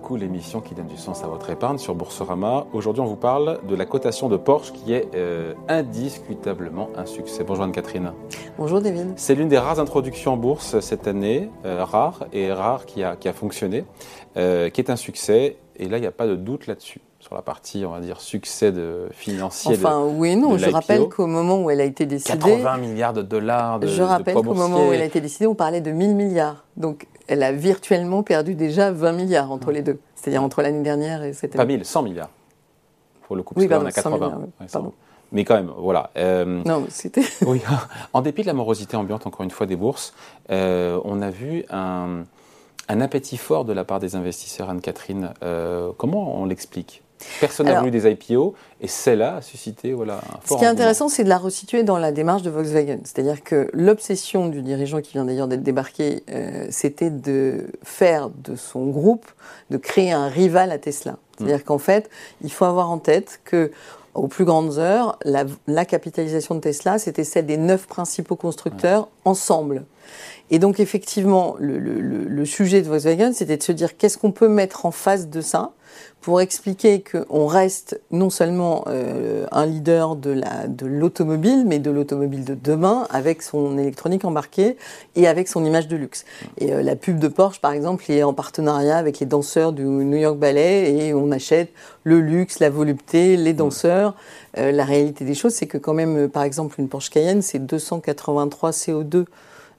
le coup, l'émission qui donne du sens à votre épargne sur Boursorama. Aujourd'hui, on vous parle de la cotation de Porsche qui est euh, indiscutablement un succès. Bonjour Anne-Catherine. Bonjour David. C'est l'une des rares introductions en bourse cette année, euh, rare et rare qui a, qui a fonctionné, euh, qui est un succès. Et là, il n'y a pas de doute là-dessus sur la partie, on va dire, succès de, financier. Enfin, oui et non. Je rappelle qu'au moment où elle a été décidée. 80 milliards de dollars de Je rappelle qu'au moment où elle a été décidée, on parlait de 1000 milliards. Donc, elle a virtuellement perdu déjà 20 milliards entre les deux. C'est-à-dire entre l'année dernière et cette année. Pas 1000, 100 milliards. Pour le coup, parce oui, pardon, a 80. Milliards, pardon. Mais quand même, voilà. Euh, non, c'était. oui, en dépit de la morosité ambiante, encore une fois, des bourses, euh, on a vu un, un, appétit fort de la part des investisseurs, Anne-Catherine. Euh, comment on l'explique? Personne n'a voulu des IPO et celle-là a suscité voilà, un fort Ce qui est intéressant, c'est de la resituer dans la démarche de Volkswagen. C'est-à-dire que l'obsession du dirigeant qui vient d'ailleurs d'être débarqué, euh, c'était de faire de son groupe, de créer un rival à Tesla. C'est-à-dire mm. qu'en fait, il faut avoir en tête que aux plus grandes heures, la, la capitalisation de Tesla, c'était celle des neuf principaux constructeurs ensemble. Et donc effectivement, le, le, le sujet de Volkswagen, c'était de se dire qu'est-ce qu'on peut mettre en face de ça pour expliquer qu'on reste non seulement euh, un leader de la de l'automobile, mais de l'automobile de demain avec son électronique embarquée et avec son image de luxe. Et euh, la pub de Porsche, par exemple, est en partenariat avec les danseurs du New York Ballet et on achète le luxe, la volupté, les danseurs. Euh, la réalité des choses, c'est que quand même, par exemple, une Porsche Cayenne, c'est 283 CO2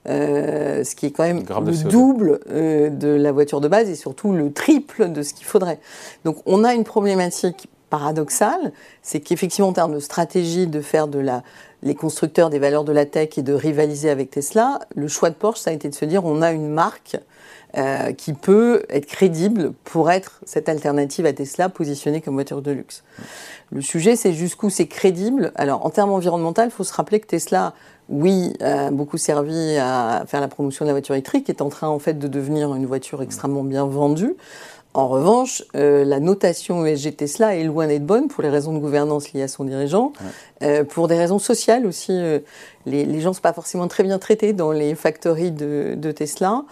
euh, ce qui est quand même le double euh, de la voiture de base et surtout le triple de ce qu'il faudrait. Donc on a une problématique paradoxale, c'est qu'effectivement en termes de stratégie de faire de la les constructeurs des valeurs de la tech et de rivaliser avec Tesla, le choix de Porsche ça a été de se dire on a une marque euh, qui peut être crédible pour être cette alternative à Tesla positionnée comme voiture de luxe. Le sujet, c'est jusqu'où c'est crédible. Alors, en termes environnementaux, il faut se rappeler que Tesla, oui, a beaucoup servi à faire la promotion de la voiture électrique, est en train en fait de devenir une voiture extrêmement bien vendue. En revanche, euh, la notation ESG Tesla est loin d'être bonne pour les raisons de gouvernance liées à son dirigeant, euh, pour des raisons sociales aussi. Euh, les, les, gens ne sont pas forcément très bien traités dans les factories de, de Tesla.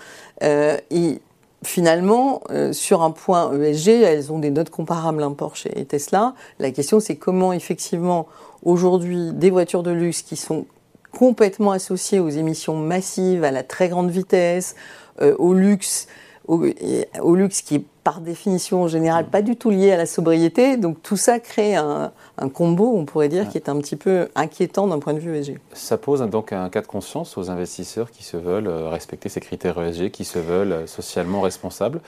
Euh, et finalement, euh, sur un point ESG, elles ont des notes comparables, hein, Porsche et Tesla. La question, c'est comment effectivement, aujourd'hui, des voitures de luxe qui sont complètement associées aux émissions massives, à la très grande vitesse, euh, au luxe, au, luxe qui est par définition en général pas du tout lié à la sobriété. Donc tout ça crée un, combo, on pourrait dire, qui est un petit peu inquiétant d'un point de vue ESG. Ça pose donc un cas de conscience aux investisseurs qui se veulent euh, respecter ces critères ESG, qui se veulent euh, socialement responsables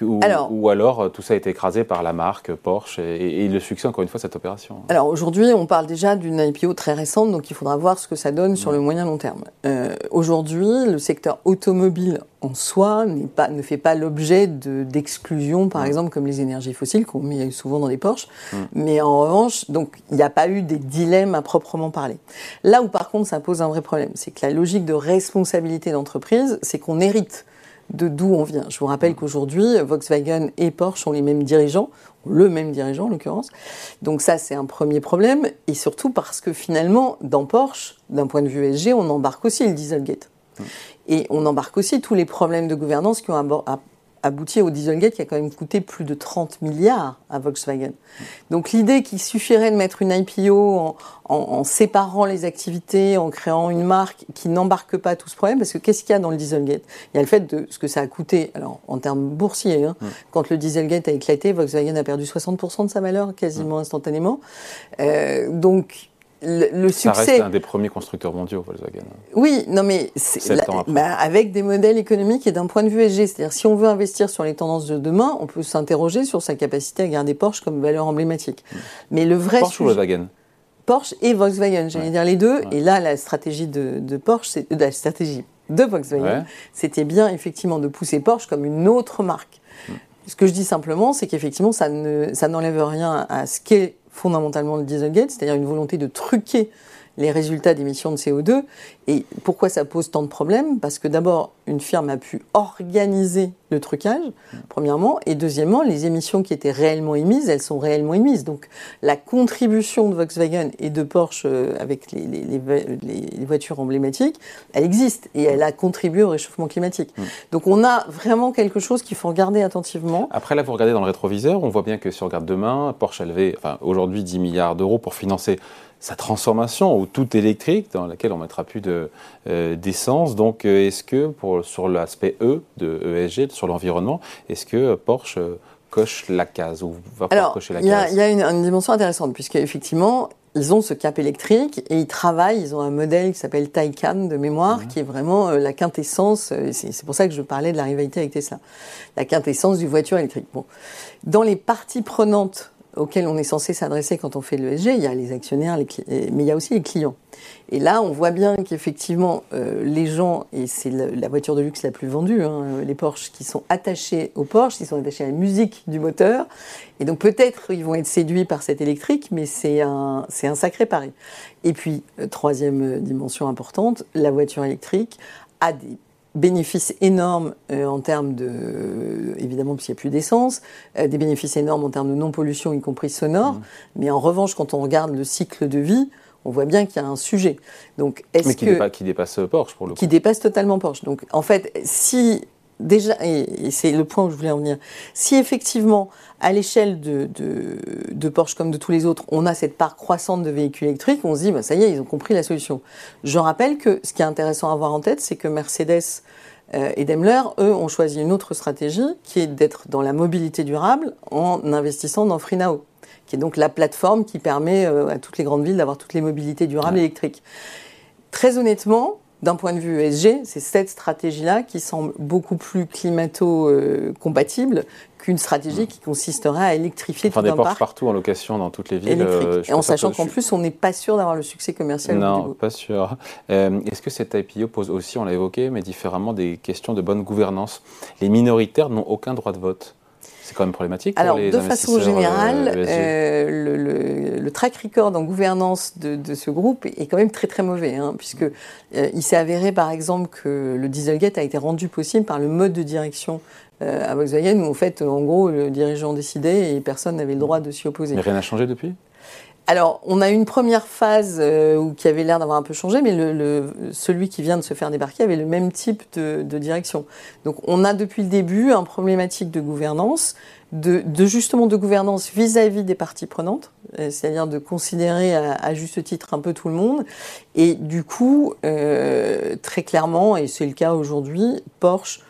ou alors, ou alors, euh, tout ça a été écrasé par la marque Porsche et, le succès, encore une fois, cette opération Alors aujourd'hui, on parle déjà d'une IPO très récente, donc il faudra voir ce que ça donne sur le moyen long terme. Euh, aujourd'hui, le secteur automobile en soi pas, ne fait pas l'objet d'exclusion, par exemple, comme les énergies fossiles qu'on met souvent dans les Porsche. Mais en revanche, donc il n'y a pas eu des dilemmes à proprement parler. Là où par contre ça pose un vrai problème, c'est que la logique de responsabilité d'entreprise, c'est qu'on hérite de d'où on vient. Je vous rappelle qu'aujourd'hui, Volkswagen et Porsche ont les mêmes dirigeants, le même dirigeant en l'occurrence. Donc ça, c'est un premier problème. Et surtout parce que finalement, dans Porsche, d'un point de vue SG, on embarque aussi le Dieselgate. Et on embarque aussi tous les problèmes de gouvernance qui ont abouti au Dieselgate qui a quand même coûté plus de 30 milliards à Volkswagen. Donc l'idée qu'il suffirait de mettre une IPO en, séparant les activités, en créant une marque qui n'embarque pas tout ce problème, parce que qu'est-ce qu'il y a dans le Dieselgate? Il y a le fait de ce que ça a coûté, alors en termes boursiers, hein, quand le Dieselgate a éclaté, Volkswagen a perdu 60% de sa valeur quasiment instantanément. Euh, donc le, succès. Ça reste un des premiers constructeurs mondiaux, Volkswagen. Oui, non mais bah, avec des modèles économiques et d'un point de vue ESG, c'est-à-dire si on veut investir sur les tendances de demain, on peut s'interroger sur sa capacité à garder Porsche comme valeur emblématique. Hmm. Mais le vrai Porsche ou Volkswagen? Porsche et Volkswagen, j'allais dire les deux. Et là, la stratégie de, Porsche, c'est la stratégie de Volkswagen, c'était bien effectivement de pousser Porsche comme une autre marque. Hmm. Ce que je dis simplement, c'est qu'effectivement, ça ne, ça n'enlève rien à ce qu'est fondamentalement le Dieselgate, c'est-à-dire une volonté de truquer les résultats d'émissions de CO2 Et pourquoi ça pose tant de problèmes? Parce que d'abord, une firme a pu organiser le trucage, premièrement, et deuxièmement, les émissions qui étaient réellement émises, elles sont réellement émises. Donc la contribution de Volkswagen et de Porsche euh, avec les, voitures emblématiques, elle existe et elle a contribué au réchauffement climatique. Donc on a vraiment quelque chose qu'il faut regarder attentivement. Après là, vous regardez dans le rétroviseur, on voit bien que si on regarde demain, Porsche a levé, enfin aujourd'hui 10 milliards d'euros pour financer sa transformation au tout électrique, dans laquelle on mettra plus euh, d'essence. Donc, euh, est-ce que pour, sur l'aspect E de ESG, sur l'environnement, est-ce que Porsche euh, coche la case ou va Alors, cocher la case Il y a, une, dimension intéressante, puisque effectivement, ils ont ce cap électrique et ils travaillent, ils ont un modèle qui s'appelle Taycan de mémoire, qui est vraiment la quintessence, c'est pour ça que je parlais de la rivalité avec Tesla, la quintessence du voiture électrique. Bon. Dans les parties prenantes auxquels on est censé s'adresser quand on fait l'ESG, il y a les actionnaires, mais il y a aussi les clients. Et là, on voit bien qu'effectivement, euh, les gens, et c'est la, voiture de luxe la plus vendue, hein, les Porsche, qui sont attachés au Porsche, ils sont attachés à la musique du moteur, et donc peut-être ils vont être séduits par cette électrique, mais c'est un, c'est un sacré pari. Et puis, euh, troisième dimension importante, la voiture électrique a des bénéfices énormes euh, en termes de, évidemment, parce qu'il n'y a plus d'essence, euh, des bénéfices énormes en termes de non-pollution, y compris sonore. Mmh. Mais en revanche, quand on regarde le cycle de vie, on voit bien qu'il y a un sujet. Donc, est-ce Mais qui, que, qui dépasse Porsche, pour le coup. Qui dépasse totalement Porsche. Donc, en fait, si déjà, et, c'est le point où je voulais en venir, si effectivement, à l'échelle de, de, Porsche comme de tous les autres, on a cette part croissante de véhicules électriques, on se dit, bah, ça y est, ils ont compris la solution. Je rappelle que ce qui est intéressant à avoir en tête, c'est que Mercedes euh, et Daimler, eux, ont choisi une autre stratégie qui est d'être dans la mobilité durable en investissant dans FreeNow, qui est donc la plateforme qui permet euh, à toutes les grandes villes d'avoir toutes les mobilités durables électriques. Très honnêtement, d'un point de vue ESG, c'est cette stratégie-là qui semble beaucoup plus climato-compatible qu'une stratégie qui consisterait à électrifier enfin, tout un parc. partout en location dans toutes les villes. Euh, et en sachant qu'en plus, on n'est pas sûr d'avoir le succès commercial. Non, pas sûr. Euh, est-ce que cette IPO pose aussi, on l'a évoqué, mais différemment, des questions de bonne gouvernance? Les minoritaires n'ont aucun droit de vote. C'est quand même problématique pour Alors, les de façon générale, euh, euh, le, track record en gouvernance de, ce groupe est quand même très très mauvais, hein, puisque euh, il s'est avéré par exemple que le Dieselgate a été rendu possible par le mode de direction à Volkswagen, où en fait, en gros, le dirigeant décidait et personne n'avait le droit de s'y opposer. Mais rien n'a changé depuis? Alors, on a une première phase euh, qui avait l'air d'avoir un peu changé, mais le, celui qui vient de se faire débarquer avait le même type de, direction. Donc, on a depuis le début un problématique de gouvernance, de, justement de gouvernance vis-à-vis des parties prenantes, euh, c'est-à-dire de considérer à, juste titre un peu tout le monde. Et du coup, euh, très clairement, et c'est le cas aujourd'hui, Porsche,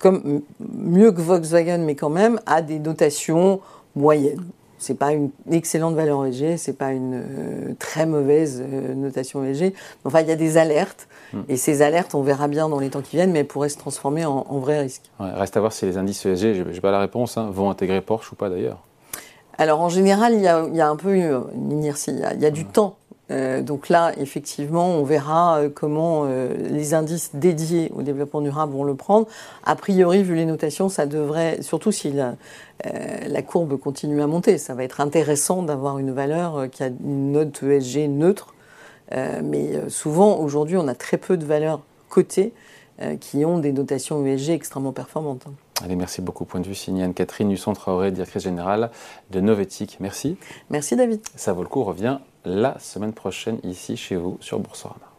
comme mieux que Volkswagen, mais quand même, a des dotations moyennes c'est pas une excellente valeur ESG, c'est pas une euh, très mauvaise euh, notation ESG. Enfin, il y a des alertes, hmm. et ces alertes, on verra bien dans les temps qui viennent, mais elles pourraient se transformer en, vrai risque. reste à voir si les indices ESG, je n'ai pas la réponse, hein, vont intégrer Porsche ou pas d'ailleurs. Alors en général, il y a, un peu une inertie, il y a, du hmm. temps euh, donc là, effectivement, on verra euh, comment euh, les indices dédiés au développement durable vont le prendre. A priori, vu les notations, ça devrait, surtout si la, la courbe continue à monter, ça va être intéressant d'avoir une valeur qui a une note ESG neutre. mais souvent, aujourd'hui, on a très peu de valeurs cotées qui ont des notations ESG extrêmement performantes. Allez, merci beaucoup. Point de vue signé Anne-Catherine Husson-Traoré, directrice générale de Novetic. Merci. Merci David. Ça vaut le coup, revient la semaine prochaine ici chez vous sur Boursorama.